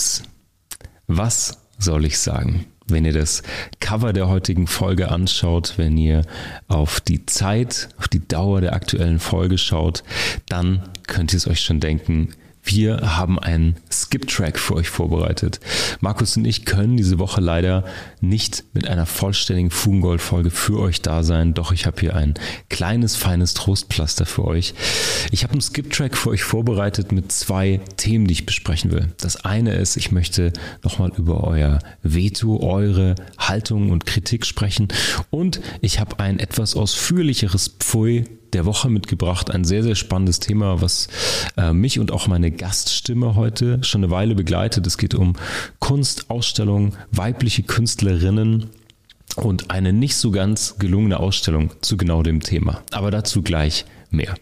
Fugis, was soll ich sagen? Wenn ihr das Cover der heutigen Folge anschaut, wenn ihr auf die Zeit, auf die Dauer der aktuellen Folge schaut, dann könnt ihr es euch schon denken, wir haben einen Skip-Track für euch vorbereitet. Markus und ich können diese Woche leider nicht mit einer vollständigen Fugengold-Folge für euch da sein, doch ich habe hier ein kleines, feines Trostpflaster für euch. Ich habe einen Skip-Track für euch vorbereitet mit zwei Themen, die ich besprechen will. Das eine ist, ich möchte nochmal über euer Veto, eure Haltung und Kritik sprechen und ich habe ein etwas ausführlicheres Pfui der Woche mitgebracht. Ein sehr, sehr spannendes Thema, was äh, mich und auch meine Gaststimme heute schon eine Weile begleitet. Es geht um Kunst, Ausstellung, weibliche Künstlerinnen und eine nicht so ganz gelungene Ausstellung zu genau dem Thema. Aber dazu gleich mehr.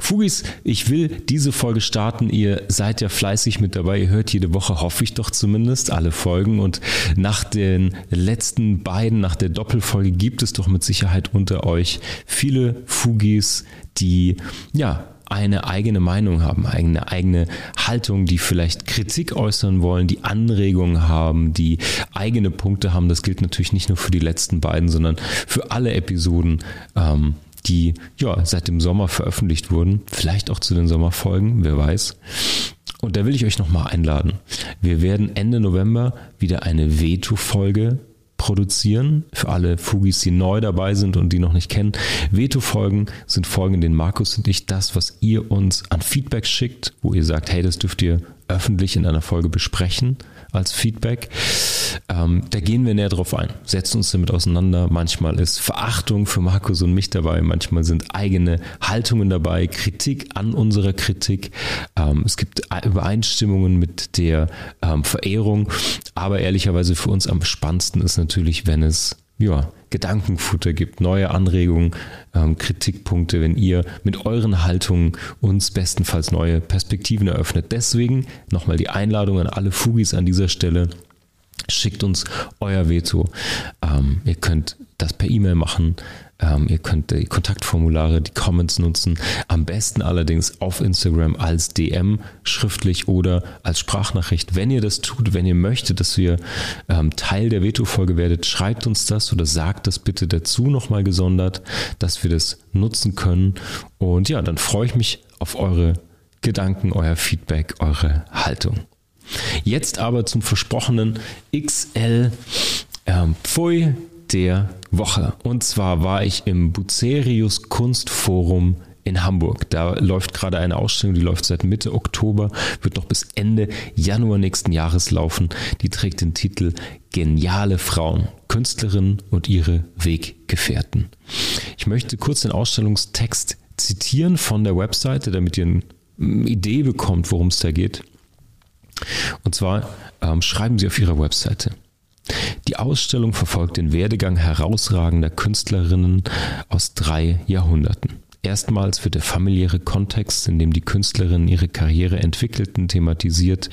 Fugis, ich will diese Folge starten. Ihr seid ja fleißig mit dabei. Ihr hört jede Woche, hoffe ich doch zumindest, alle Folgen. Und nach den letzten beiden, nach der Doppelfolge, gibt es doch mit Sicherheit unter euch viele Fugis, die ja eine eigene Meinung haben, eine eigene Haltung, die vielleicht Kritik äußern wollen, die Anregungen haben, die eigene Punkte haben. Das gilt natürlich nicht nur für die letzten beiden, sondern für alle Episoden. Ähm, die ja seit dem Sommer veröffentlicht wurden, vielleicht auch zu den Sommerfolgen, wer weiß. Und da will ich euch nochmal einladen. Wir werden Ende November wieder eine Veto-Folge produzieren. Für alle Fugis, die neu dabei sind und die noch nicht kennen. Veto-Folgen sind Folgen, in denen Markus und ich das, was ihr uns an Feedback schickt, wo ihr sagt, hey, das dürft ihr öffentlich in einer Folge besprechen als Feedback. Ähm, da gehen wir näher drauf ein, setzen uns damit auseinander. Manchmal ist Verachtung für Markus und mich dabei, manchmal sind eigene Haltungen dabei, Kritik an unserer Kritik. Ähm, es gibt Übereinstimmungen mit der ähm, Verehrung, aber ehrlicherweise für uns am spannendsten ist natürlich, wenn es ja, Gedankenfutter gibt, neue Anregungen, ähm, Kritikpunkte, wenn ihr mit euren Haltungen uns bestenfalls neue Perspektiven eröffnet. Deswegen nochmal die Einladung an alle Fugis an dieser Stelle. Schickt uns euer Veto. Ähm, ihr könnt das per E-Mail machen. Ähm, ihr könnt die Kontaktformulare, die Comments nutzen. Am besten allerdings auf Instagram als DM schriftlich oder als Sprachnachricht. Wenn ihr das tut, wenn ihr möchtet, dass wir ähm, Teil der Veto-Folge werdet, schreibt uns das oder sagt das bitte dazu nochmal gesondert, dass wir das nutzen können. Und ja, dann freue ich mich auf eure Gedanken, euer Feedback, eure Haltung. Jetzt aber zum versprochenen XL ähm, Pfui der Woche. Und zwar war ich im Bucerius Kunstforum in Hamburg. Da läuft gerade eine Ausstellung, die läuft seit Mitte Oktober, wird noch bis Ende Januar nächsten Jahres laufen. Die trägt den Titel Geniale Frauen, Künstlerinnen und ihre Weggefährten. Ich möchte kurz den Ausstellungstext zitieren von der Webseite, damit ihr eine Idee bekommt, worum es da geht. Und zwar ähm, schreiben Sie auf Ihrer Webseite. Ausstellung verfolgt den Werdegang herausragender Künstlerinnen aus drei Jahrhunderten. Erstmals wird der familiäre Kontext, in dem die Künstlerinnen ihre Karriere entwickelten, thematisiert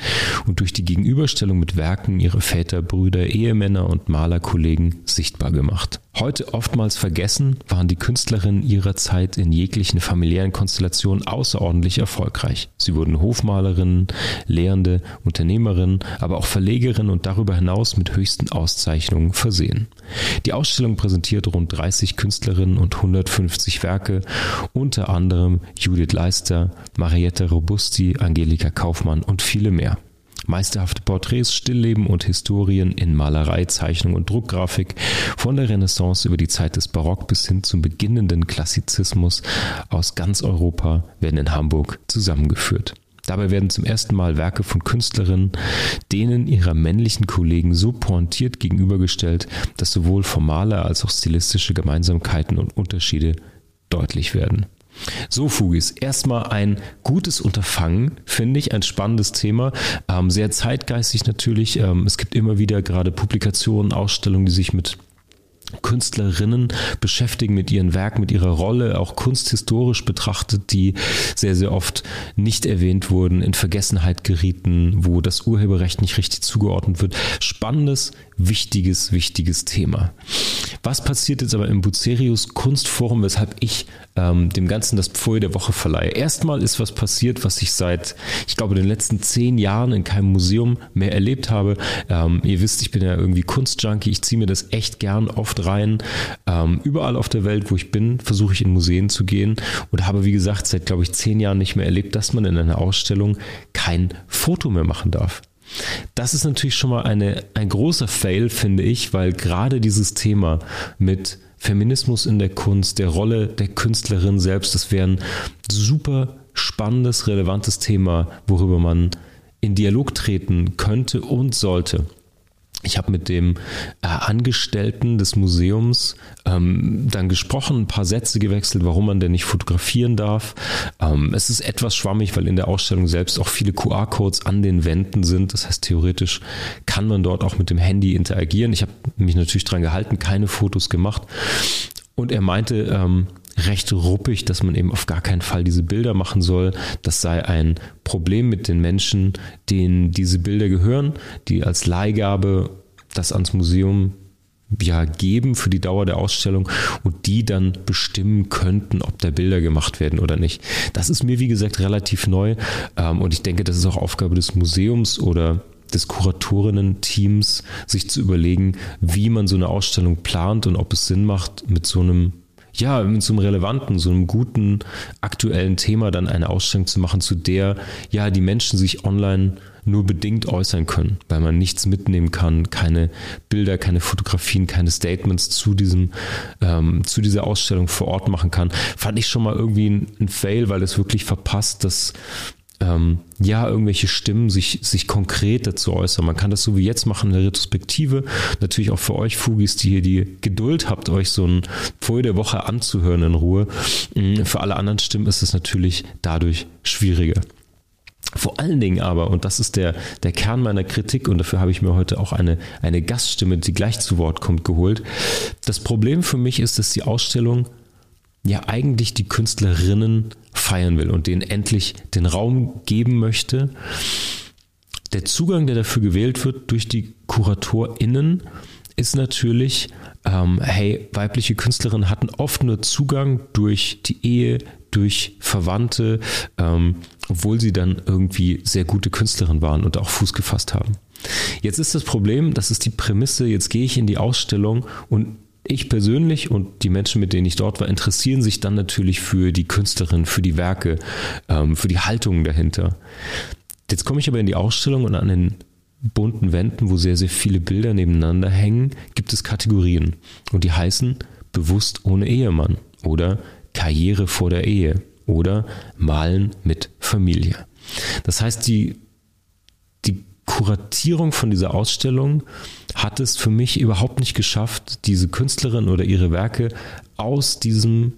und durch die Gegenüberstellung mit Werken ihrer Väter, Brüder, Ehemänner und Malerkollegen sichtbar gemacht. Heute oftmals vergessen, waren die Künstlerinnen ihrer Zeit in jeglichen familiären Konstellationen außerordentlich erfolgreich. Sie wurden Hofmalerinnen, Lehrende, Unternehmerinnen, aber auch Verlegerinnen und darüber hinaus mit höchsten Auszeichnungen versehen. Die Ausstellung präsentiert rund 30 Künstlerinnen und 150 Werke, unter anderem Judith Leister, Marietta Robusti, Angelika Kaufmann und viele mehr. Meisterhafte Porträts, Stillleben und Historien in Malerei, Zeichnung und Druckgrafik von der Renaissance über die Zeit des Barock bis hin zum beginnenden Klassizismus aus ganz Europa werden in Hamburg zusammengeführt. Dabei werden zum ersten Mal Werke von Künstlerinnen denen ihrer männlichen Kollegen so pointiert gegenübergestellt, dass sowohl formale als auch stilistische Gemeinsamkeiten und Unterschiede deutlich werden. So, Fugis, erstmal ein gutes Unterfangen, finde ich, ein spannendes Thema, ähm, sehr zeitgeistig natürlich. Ähm, es gibt immer wieder gerade Publikationen, Ausstellungen, die sich mit Künstlerinnen beschäftigen mit ihren Werken, mit ihrer Rolle, auch kunsthistorisch betrachtet, die sehr, sehr oft nicht erwähnt wurden, in Vergessenheit gerieten, wo das Urheberrecht nicht richtig zugeordnet wird. Spannendes, wichtiges, wichtiges Thema. Was passiert jetzt aber im Bucerius Kunstforum, weshalb ich ähm, dem Ganzen das Pfui der Woche verleihe? Erstmal ist was passiert, was ich seit, ich glaube, den letzten zehn Jahren in keinem Museum mehr erlebt habe. Ähm, ihr wisst, ich bin ja irgendwie Kunstjunkie, ich ziehe mir das echt gern oft rein. Ähm, überall auf der Welt, wo ich bin, versuche ich in Museen zu gehen und habe, wie gesagt, seit, glaube ich, zehn Jahren nicht mehr erlebt, dass man in einer Ausstellung kein Foto mehr machen darf. Das ist natürlich schon mal eine, ein großer Fail, finde ich, weil gerade dieses Thema mit Feminismus in der Kunst, der Rolle der Künstlerin selbst, das wäre ein super spannendes, relevantes Thema, worüber man in Dialog treten könnte und sollte. Ich habe mit dem äh, Angestellten des Museums ähm, dann gesprochen, ein paar Sätze gewechselt, warum man denn nicht fotografieren darf. Ähm, es ist etwas schwammig, weil in der Ausstellung selbst auch viele QR-Codes an den Wänden sind. Das heißt, theoretisch kann man dort auch mit dem Handy interagieren. Ich habe mich natürlich daran gehalten, keine Fotos gemacht. Und er meinte, ähm, recht ruppig, dass man eben auf gar keinen Fall diese Bilder machen soll. Das sei ein Problem mit den Menschen, denen diese Bilder gehören, die als Leihgabe das ans Museum ja geben für die Dauer der Ausstellung und die dann bestimmen könnten, ob da Bilder gemacht werden oder nicht. Das ist mir, wie gesagt, relativ neu ähm, und ich denke, das ist auch Aufgabe des Museums oder des Kuratorinnen-Teams, sich zu überlegen, wie man so eine Ausstellung plant und ob es Sinn macht, mit so einem ja, mit so einem relevanten, so einem guten, aktuellen Thema dann eine Ausstellung zu machen, zu der ja die Menschen sich online nur bedingt äußern können, weil man nichts mitnehmen kann, keine Bilder, keine Fotografien, keine Statements zu diesem, ähm, zu dieser Ausstellung vor Ort machen kann, fand ich schon mal irgendwie ein, ein Fail, weil es wirklich verpasst, dass ähm, ja, irgendwelche Stimmen sich, sich konkret dazu äußern. Man kann das so wie jetzt machen in der Retrospektive. Natürlich auch für euch Fugis, die hier die Geduld habt, euch so ein Pfui der Woche anzuhören in Ruhe. Mm, für alle anderen Stimmen ist es natürlich dadurch schwieriger. Vor allen Dingen aber, und das ist der, der Kern meiner Kritik, und dafür habe ich mir heute auch eine, eine Gaststimme, die gleich zu Wort kommt, geholt. Das Problem für mich ist, dass die Ausstellung ja eigentlich die Künstlerinnen feiern will und denen endlich den Raum geben möchte. Der Zugang, der dafür gewählt wird durch die KuratorInnen, ist natürlich, ähm, hey, weibliche Künstlerinnen hatten oft nur Zugang durch die Ehe, durch Verwandte, ähm, obwohl sie dann irgendwie sehr gute Künstlerinnen waren und auch Fuß gefasst haben. Jetzt ist das Problem, das ist die Prämisse, jetzt gehe ich in die Ausstellung und ich persönlich und die Menschen, mit denen ich dort war, interessieren sich dann natürlich für die Künstlerin, für die Werke, ähm, für die Haltungen dahinter. Jetzt komme ich aber in die Ausstellung und an den bunten Wänden, wo sehr, sehr viele Bilder nebeneinander hängen, gibt es Kategorien. Und die heißen bewusst ohne Ehemann oder Karriere vor der Ehe oder Malen mit Familie. Das heißt, die Kuratierung von dieser Ausstellung hat es für mich überhaupt nicht geschafft, diese Künstlerin oder ihre Werke aus diesem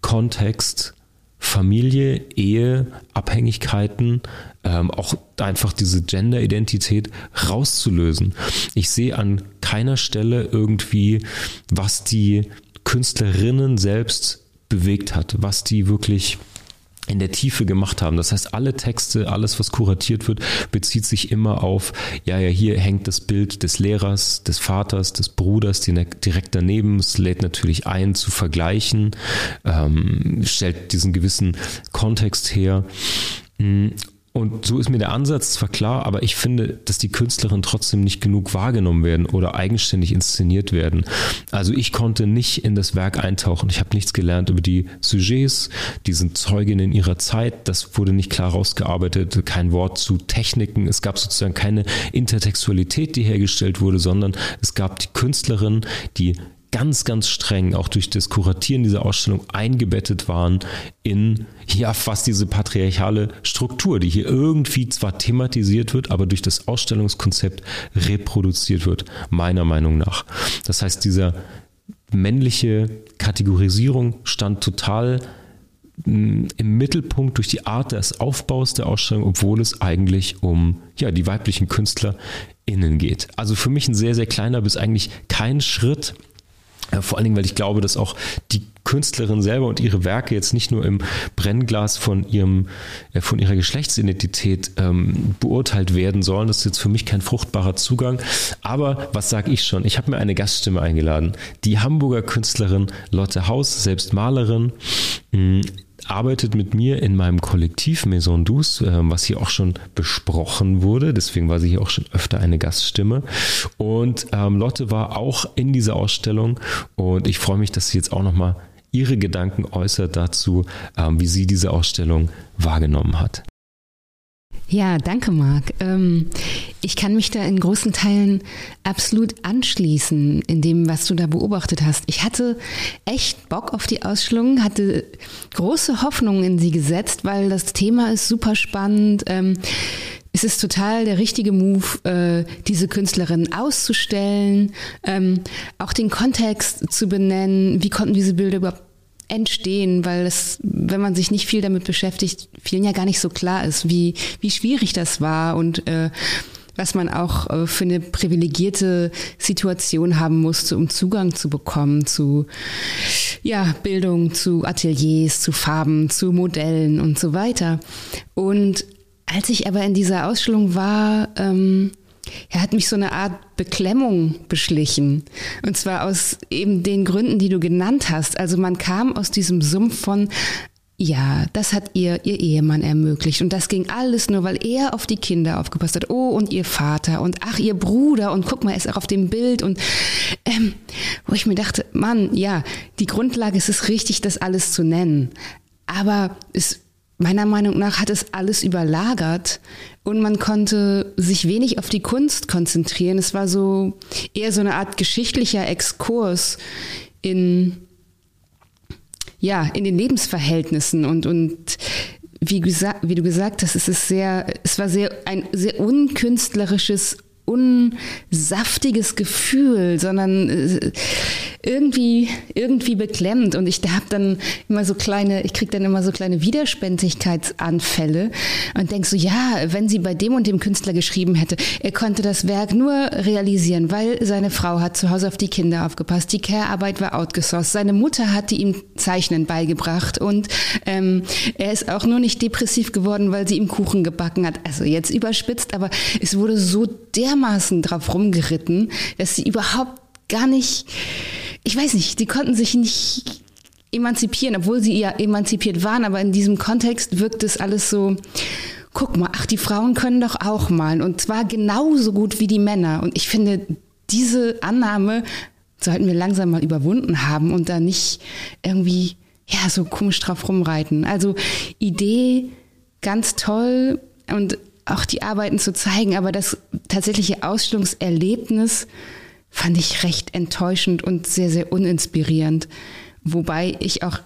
Kontext Familie, Ehe, Abhängigkeiten, ähm, auch einfach diese Gender-Identität rauszulösen. Ich sehe an keiner Stelle irgendwie, was die Künstlerinnen selbst bewegt hat, was die wirklich in der Tiefe gemacht haben. Das heißt, alle Texte, alles, was kuratiert wird, bezieht sich immer auf, ja, ja, hier hängt das Bild des Lehrers, des Vaters, des Bruders direkt daneben. Es lädt natürlich ein, zu vergleichen, ähm, stellt diesen gewissen Kontext her. Und so ist mir der Ansatz zwar klar, aber ich finde, dass die Künstlerinnen trotzdem nicht genug wahrgenommen werden oder eigenständig inszeniert werden. Also ich konnte nicht in das Werk eintauchen. Ich habe nichts gelernt über die Sujets, die sind Zeuginnen ihrer Zeit. Das wurde nicht klar rausgearbeitet. Kein Wort zu Techniken. Es gab sozusagen keine Intertextualität, die hergestellt wurde, sondern es gab die Künstlerin, die ganz, ganz streng auch durch das Kuratieren dieser Ausstellung eingebettet waren in ja fast diese patriarchale Struktur, die hier irgendwie zwar thematisiert wird, aber durch das Ausstellungskonzept reproduziert wird, meiner Meinung nach. Das heißt, dieser männliche Kategorisierung stand total im Mittelpunkt durch die Art des Aufbaus der Ausstellung, obwohl es eigentlich um ja, die weiblichen KünstlerInnen geht. Also für mich ein sehr, sehr kleiner bis eigentlich kein Schritt vor allen Dingen, weil ich glaube, dass auch die Künstlerin selber und ihre Werke jetzt nicht nur im Brennglas von ihrem, äh, von ihrer Geschlechtsidentität ähm, beurteilt werden sollen. Das ist jetzt für mich kein fruchtbarer Zugang. Aber was sage ich schon? Ich habe mir eine Gaststimme eingeladen. Die Hamburger Künstlerin Lotte Haus, selbst Malerin, arbeitet mit mir in meinem Kollektiv Maison Douce, äh, was hier auch schon besprochen wurde. Deswegen war sie hier auch schon öfter eine Gaststimme. Und ähm, Lotte war auch in dieser Ausstellung und ich freue mich, dass sie jetzt auch nochmal ihre Gedanken äußert dazu, ähm, wie sie diese Ausstellung wahrgenommen hat. Ja, danke, Marc. Ähm, ich kann mich da in großen Teilen absolut anschließen in dem, was du da beobachtet hast. Ich hatte echt Bock auf die Ausstellung, hatte große Hoffnungen in sie gesetzt, weil das Thema ist super spannend. Ähm, es ist total der richtige Move, äh, diese Künstlerin auszustellen, ähm, auch den Kontext zu benennen. Wie konnten diese Bilder überhaupt entstehen, weil es, wenn man sich nicht viel damit beschäftigt, vielen ja gar nicht so klar ist, wie, wie schwierig das war und äh, was man auch äh, für eine privilegierte Situation haben musste, um Zugang zu bekommen zu ja, Bildung, zu Ateliers, zu Farben, zu Modellen und so weiter. Und als ich aber in dieser Ausstellung war, ähm, er hat mich so eine Art Beklemmung beschlichen. Und zwar aus eben den Gründen, die du genannt hast. Also man kam aus diesem Sumpf von, ja, das hat ihr, ihr Ehemann ermöglicht. Und das ging alles nur, weil er auf die Kinder aufgepasst hat. Oh, und ihr Vater und ach, ihr Bruder und guck mal, er ist auch auf dem Bild. Und ähm, wo ich mir dachte, Mann, ja, die Grundlage ist es richtig, das alles zu nennen. Aber es meiner Meinung nach hat es alles überlagert und man konnte sich wenig auf die Kunst konzentrieren. Es war so eher so eine Art geschichtlicher Exkurs in ja, in den Lebensverhältnissen und und wie, wie du gesagt hast, es ist sehr, es war sehr ein sehr unkünstlerisches unsaftiges Gefühl, sondern äh, irgendwie, irgendwie beklemmt. Und ich habe dann immer so kleine, ich kriege dann immer so kleine Widerspenstigkeitsanfälle und denk so, ja, wenn sie bei dem und dem Künstler geschrieben hätte, er konnte das Werk nur realisieren, weil seine Frau hat zu Hause auf die Kinder aufgepasst, die Care-Arbeit war outgesourced, seine Mutter hatte ihm Zeichnen beigebracht und ähm, er ist auch nur nicht depressiv geworden, weil sie ihm Kuchen gebacken hat. Also jetzt überspitzt, aber es wurde so dermaßen drauf rumgeritten, dass sie überhaupt gar nicht, ich weiß nicht, die konnten sich nicht emanzipieren, obwohl sie ja emanzipiert waren, aber in diesem Kontext wirkt es alles so, guck mal, ach, die Frauen können doch auch malen und zwar genauso gut wie die Männer. Und ich finde, diese Annahme sollten wir langsam mal überwunden haben und da nicht irgendwie, ja, so komisch drauf rumreiten. Also Idee ganz toll und auch die Arbeiten zu zeigen, aber das tatsächliche Ausstellungserlebnis fand ich recht enttäuschend und sehr, sehr uninspirierend. Wobei ich auch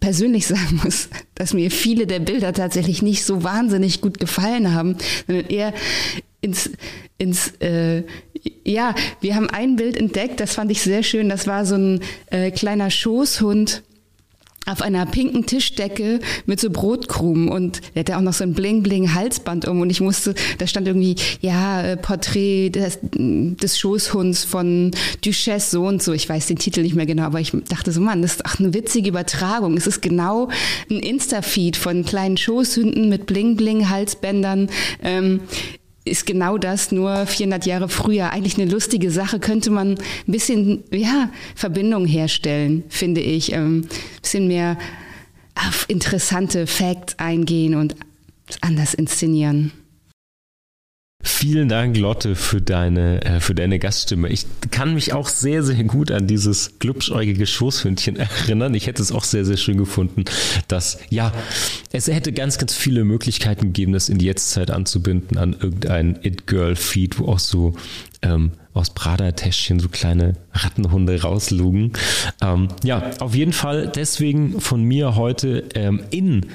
persönlich sagen muss, dass mir viele der Bilder tatsächlich nicht so wahnsinnig gut gefallen haben, sondern eher ins, ins äh, ja, wir haben ein Bild entdeckt, das fand ich sehr schön, das war so ein äh, kleiner Schoßhund, auf einer pinken Tischdecke mit so Brotkrumen und der hatte auch noch so ein Bling-Bling-Halsband um und ich musste, da stand irgendwie, ja, äh, Porträt des, des Schoßhunds von Duchesse so und so. Ich weiß den Titel nicht mehr genau, aber ich dachte so, Mann, das ist auch eine witzige Übertragung. Es ist genau ein Insta-Feed von kleinen Schoßhunden mit Bling-Bling-Halsbändern. Ähm, ist genau das, nur 400 Jahre früher. Eigentlich eine lustige Sache, könnte man ein bisschen, ja, Verbindung herstellen, finde ich. Ähm, bisschen mehr auf interessante Facts eingehen und anders inszenieren. Vielen Dank, Lotte, für deine, äh, für deine Gaststimme. Ich kann mich auch sehr, sehr gut an dieses glubschäugige Schoßhündchen erinnern. Ich hätte es auch sehr, sehr schön gefunden, dass, ja, es hätte ganz, ganz viele Möglichkeiten gegeben, das in die Jetztzeit anzubinden an irgendein It-Girl-Feed, wo auch so ähm, aus Prada-Täschchen so kleine Rattenhunde rauslugen. Ähm, ja, auf jeden Fall deswegen von mir heute ähm, in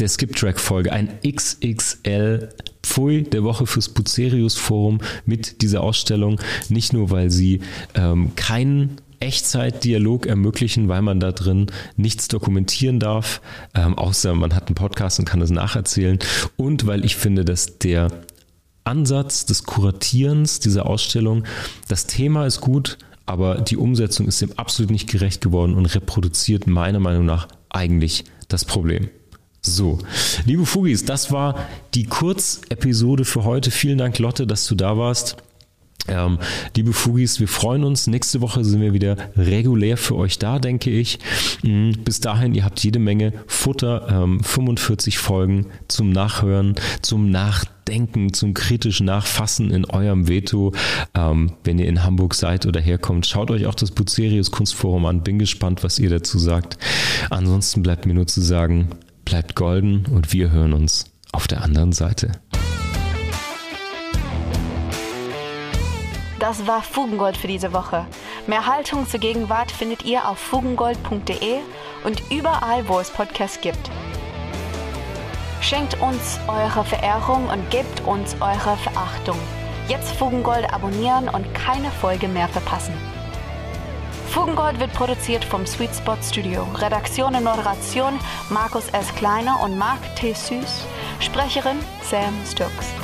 der Skip-Track-Folge ein XXL Pfui der Woche fürs Bucerius Forum mit dieser Ausstellung. Nicht nur, weil sie ähm, keinen Echtzeitdialog ermöglichen, weil man da drin nichts dokumentieren darf, ähm, außer man hat einen Podcast und kann das nacherzählen. Und weil ich finde, dass der Ansatz des Kuratierens dieser Ausstellung, das Thema ist gut, aber die Umsetzung ist dem absolut nicht gerecht geworden und reproduziert meiner Meinung nach eigentlich das Problem. So, liebe Fugis, das war die Kurzepisode für heute. Vielen Dank, Lotte, dass du da warst. Ähm, liebe Fugis, wir freuen uns. Nächste Woche sind wir wieder regulär für euch da, denke ich. Mhm, bis dahin, ihr habt jede Menge Futter, ähm, 45 Folgen zum Nachhören, zum Nachdenken, zum kritischen Nachfassen in eurem Veto. Ähm, wenn ihr in Hamburg seid oder herkommt, schaut euch auch das Bucerius Kunstforum an. Bin gespannt, was ihr dazu sagt. Ansonsten bleibt mir nur zu sagen, bleibt golden und wir hören uns auf der anderen Seite. Das war Fugengold für diese Woche. Mehr Haltung zur Gegenwart findet ihr auf fugengold.de und überall, wo es Podcasts gibt. Schenkt uns eure Verehrung und gebt uns eure Verachtung. Jetzt Fugengold abonnieren und keine Folge mehr verpassen. Fugengold wird produziert vom Sweet Spot Studio. Redaktion und Moderation Markus S. Kleiner und Mark T. Süß. Sprecherin Sam Stokes.